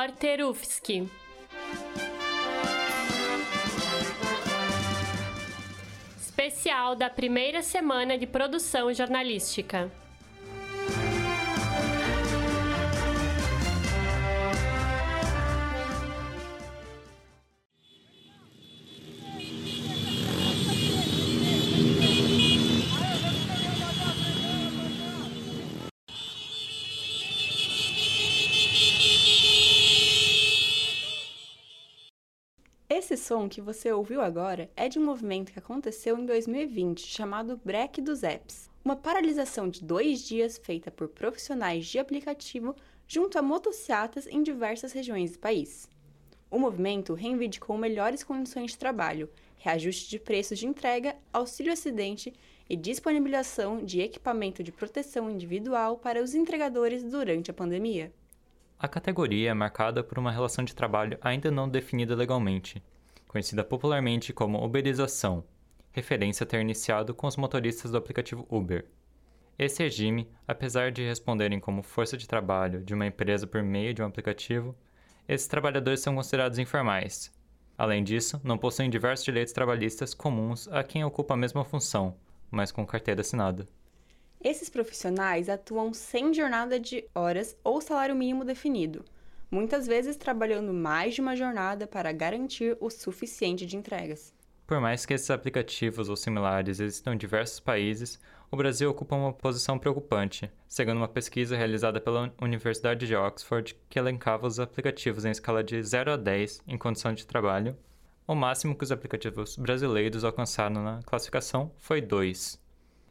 Repórter UFSC. Especial da primeira semana de produção jornalística. Esse som que você ouviu agora é de um movimento que aconteceu em 2020 chamado Break dos Apps, uma paralisação de dois dias feita por profissionais de aplicativo junto a motocicletas em diversas regiões do país. O movimento reivindicou melhores condições de trabalho, reajuste de preços de entrega, auxílio acidente e disponibilização de equipamento de proteção individual para os entregadores durante a pandemia. A categoria é marcada por uma relação de trabalho ainda não definida legalmente, conhecida popularmente como uberização, referência a ter iniciado com os motoristas do aplicativo Uber. Esse regime, apesar de responderem como força de trabalho de uma empresa por meio de um aplicativo, esses trabalhadores são considerados informais. Além disso, não possuem diversos direitos trabalhistas comuns a quem ocupa a mesma função, mas com carteira assinada. Esses profissionais atuam sem jornada de horas ou salário mínimo definido, muitas vezes trabalhando mais de uma jornada para garantir o suficiente de entregas. Por mais que esses aplicativos ou similares existam em diversos países, o Brasil ocupa uma posição preocupante, segundo uma pesquisa realizada pela Universidade de Oxford que elencava os aplicativos em escala de 0 a 10 em condição de trabalho. O máximo que os aplicativos brasileiros alcançaram na classificação foi 2.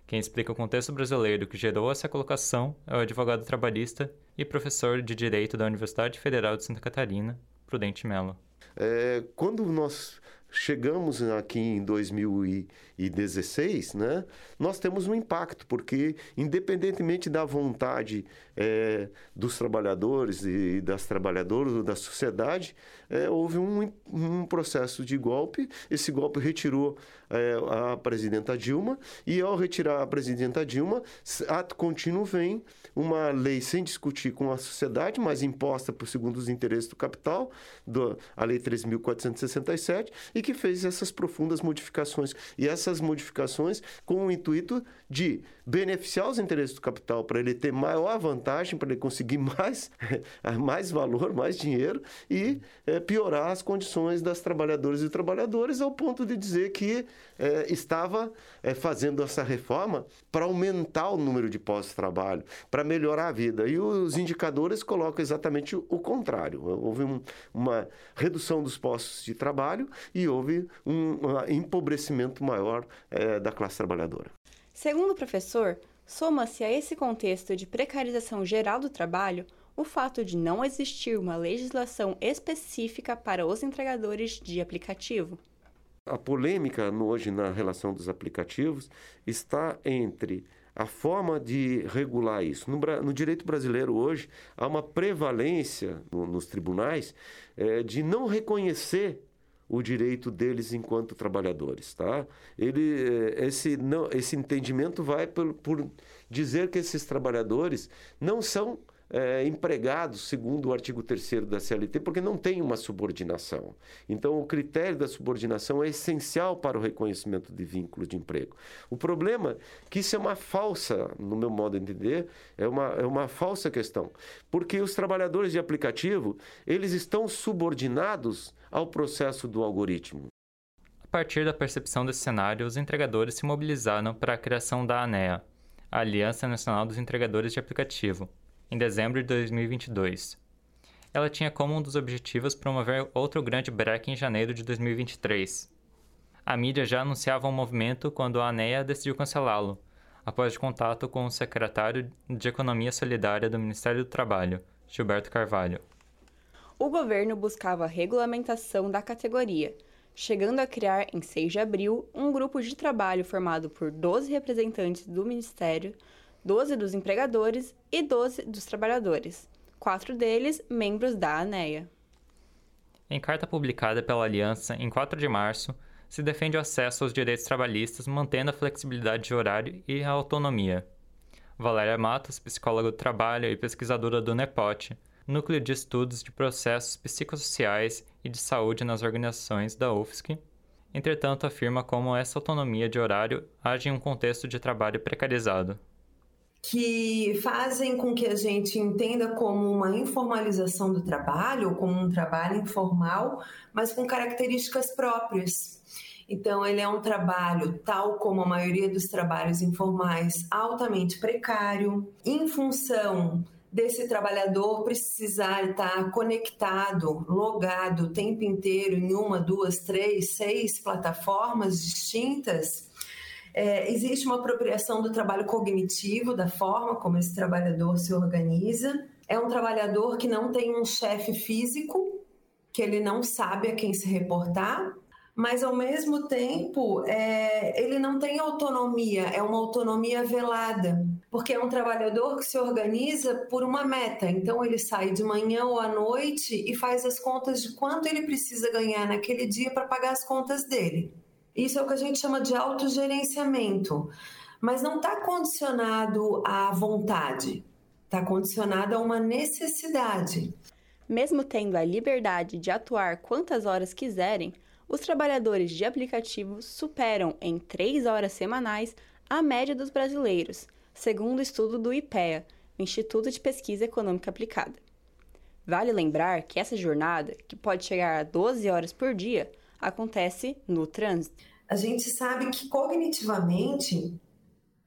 Quem explica o contexto brasileiro que gerou essa colocação é o advogado trabalhista e professor de Direito da Universidade Federal de Santa Catarina, Prudente Mello. É, quando nós chegamos aqui em 2016, né, nós temos um impacto, porque independentemente da vontade é, dos trabalhadores e das trabalhadoras, da sociedade, é, houve um, um processo de golpe. Esse golpe retirou é, a presidenta Dilma, e ao retirar a presidenta Dilma, ato contínuo vem uma lei sem discutir com a sociedade, mas imposta por segundo os interesses do capital, do, a Lei 3.467, e que fez essas profundas modificações. E essas modificações com o intuito de beneficiar os interesses do capital, para ele ter maior vantagem, para ele conseguir mais, mais valor, mais dinheiro, e é, piorar as condições das trabalhadoras e trabalhadores, ao ponto de dizer que é, estava é, fazendo essa reforma para aumentar o número de postos de trabalho, para melhorar a vida. E os indicadores colocam exatamente o contrário. Houve um, uma redução dos postos de trabalho e houve um, um empobrecimento maior é, da classe trabalhadora. Segundo o professor, soma-se a esse contexto de precarização geral do trabalho o fato de não existir uma legislação específica para os entregadores de aplicativo. A polêmica hoje na relação dos aplicativos está entre a forma de regular isso. No, no direito brasileiro hoje há uma prevalência no, nos tribunais é, de não reconhecer o direito deles enquanto trabalhadores, tá? Ele, eh, esse, não, esse entendimento vai por, por dizer que esses trabalhadores não são é, empregados, segundo o artigo 3 da CLT, porque não tem uma subordinação. Então, o critério da subordinação é essencial para o reconhecimento de vínculo de emprego. O problema é que isso é uma falsa, no meu modo de entender, é uma, é uma falsa questão, porque os trabalhadores de aplicativo, eles estão subordinados ao processo do algoritmo. A partir da percepção desse cenário, os entregadores se mobilizaram para a criação da ANEA, a Aliança Nacional dos Entregadores de Aplicativo, em dezembro de 2022. Ela tinha como um dos objetivos promover outro grande break em janeiro de 2023. A mídia já anunciava o um movimento quando a ANEA decidiu cancelá-lo, após contato com o secretário de Economia Solidária do Ministério do Trabalho, Gilberto Carvalho. O governo buscava a regulamentação da categoria, chegando a criar, em 6 de abril, um grupo de trabalho formado por 12 representantes do Ministério 12 dos empregadores e 12 dos trabalhadores, quatro deles membros da ANEA. Em carta publicada pela Aliança em 4 de março, se defende o acesso aos direitos trabalhistas mantendo a flexibilidade de horário e a autonomia. Valéria Matos, psicóloga do trabalho e pesquisadora do NEPOT, Núcleo de Estudos de Processos Psicossociais e de Saúde nas Organizações da UFSC. Entretanto, afirma como essa autonomia de horário age em um contexto de trabalho precarizado que fazem com que a gente entenda como uma informalização do trabalho, ou como um trabalho informal, mas com características próprias. Então, ele é um trabalho, tal como a maioria dos trabalhos informais, altamente precário, em função desse trabalhador precisar estar conectado, logado o tempo inteiro em uma, duas, três, seis plataformas distintas é, existe uma apropriação do trabalho cognitivo, da forma como esse trabalhador se organiza. É um trabalhador que não tem um chefe físico, que ele não sabe a quem se reportar, mas ao mesmo tempo é, ele não tem autonomia, é uma autonomia velada, porque é um trabalhador que se organiza por uma meta. Então ele sai de manhã ou à noite e faz as contas de quanto ele precisa ganhar naquele dia para pagar as contas dele. Isso é o que a gente chama de autogerenciamento, mas não está condicionado à vontade, está condicionado a uma necessidade. Mesmo tendo a liberdade de atuar quantas horas quiserem, os trabalhadores de aplicativos superam em três horas semanais a média dos brasileiros, segundo o estudo do IPEA, Instituto de Pesquisa Econômica Aplicada. Vale lembrar que essa jornada, que pode chegar a 12 horas por dia, acontece no trânsito a gente sabe que cognitivamente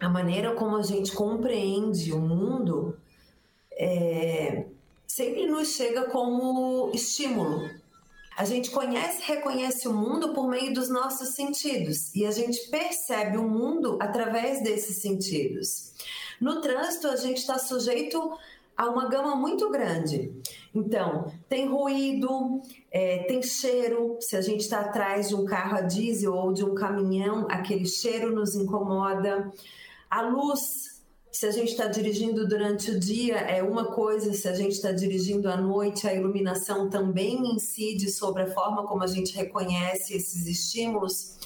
a maneira como a gente compreende o mundo é, sempre nos chega como estímulo. A gente conhece, reconhece o mundo por meio dos nossos sentidos e a gente percebe o mundo através desses sentidos. No trânsito, a gente está sujeito a uma gama muito grande. Então, tem ruído, é, tem cheiro. Se a gente está atrás de um carro a diesel ou de um caminhão, aquele cheiro nos incomoda. A luz, se a gente está dirigindo durante o dia, é uma coisa, se a gente está dirigindo à noite, a iluminação também incide sobre a forma como a gente reconhece esses estímulos.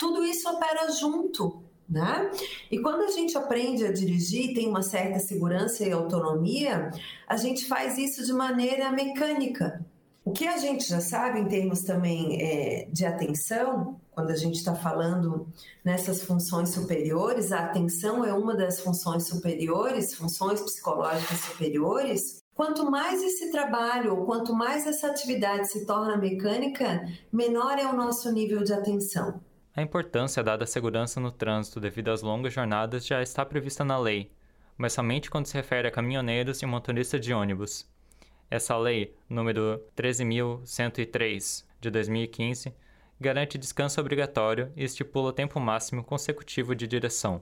Tudo isso opera junto né? E quando a gente aprende a dirigir, tem uma certa segurança e autonomia, a gente faz isso de maneira mecânica. O que a gente já sabe em termos também é, de atenção, quando a gente está falando nessas funções superiores, a atenção é uma das funções superiores, funções psicológicas superiores. Quanto mais esse trabalho, ou quanto mais essa atividade se torna mecânica, menor é o nosso nível de atenção. A importância dada à segurança no trânsito devido às longas jornadas já está prevista na lei, mas somente quando se refere a caminhoneiros e motoristas de ônibus. Essa lei, número 13.103 de 2015, garante descanso obrigatório e estipula tempo máximo consecutivo de direção.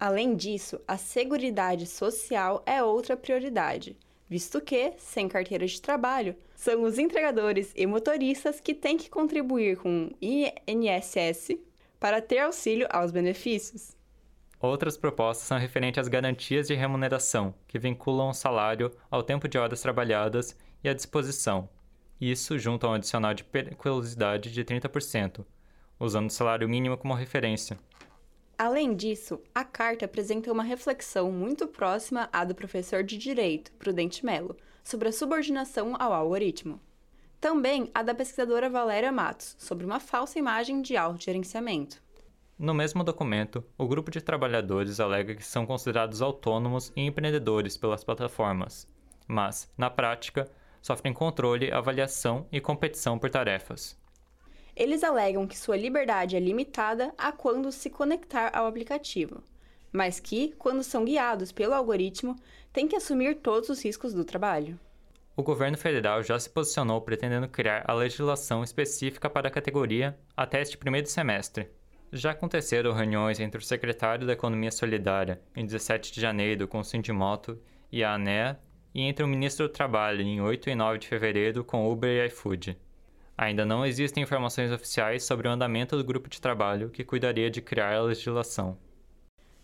Além disso, a seguridade social é outra prioridade, visto que, sem carteira de trabalho, são os entregadores e motoristas que têm que contribuir com o INSS para ter auxílio aos benefícios. Outras propostas são referentes às garantias de remuneração, que vinculam o salário ao tempo de horas trabalhadas e à disposição. Isso junto a um adicional de periculosidade de 30%, usando o salário mínimo como referência. Além disso, a carta apresenta uma reflexão muito próxima à do professor de Direito, Prudente Mello, sobre a subordinação ao algoritmo. Também a da pesquisadora Valéria Matos, sobre uma falsa imagem de autogerenciamento. No mesmo documento, o grupo de trabalhadores alega que são considerados autônomos e empreendedores pelas plataformas, mas, na prática, sofrem controle, avaliação e competição por tarefas. Eles alegam que sua liberdade é limitada a quando se conectar ao aplicativo, mas que, quando são guiados pelo algoritmo, têm que assumir todos os riscos do trabalho. O governo federal já se posicionou pretendendo criar a legislação específica para a categoria até este primeiro semestre. Já aconteceram reuniões entre o secretário da Economia Solidária, em 17 de janeiro, com o Sindimoto e a ANEA, e entre o ministro do Trabalho, em 8 e 9 de fevereiro, com Uber e iFood. Ainda não existem informações oficiais sobre o andamento do grupo de trabalho que cuidaria de criar a legislação.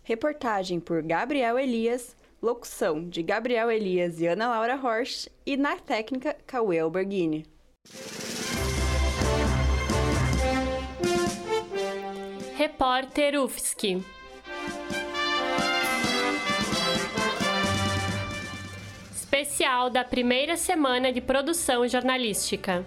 Reportagem por Gabriel Elias, locução de Gabriel Elias e Ana Laura Horst e na técnica Cauê Alberghini. Repórter UFSC. especial da primeira semana de produção jornalística.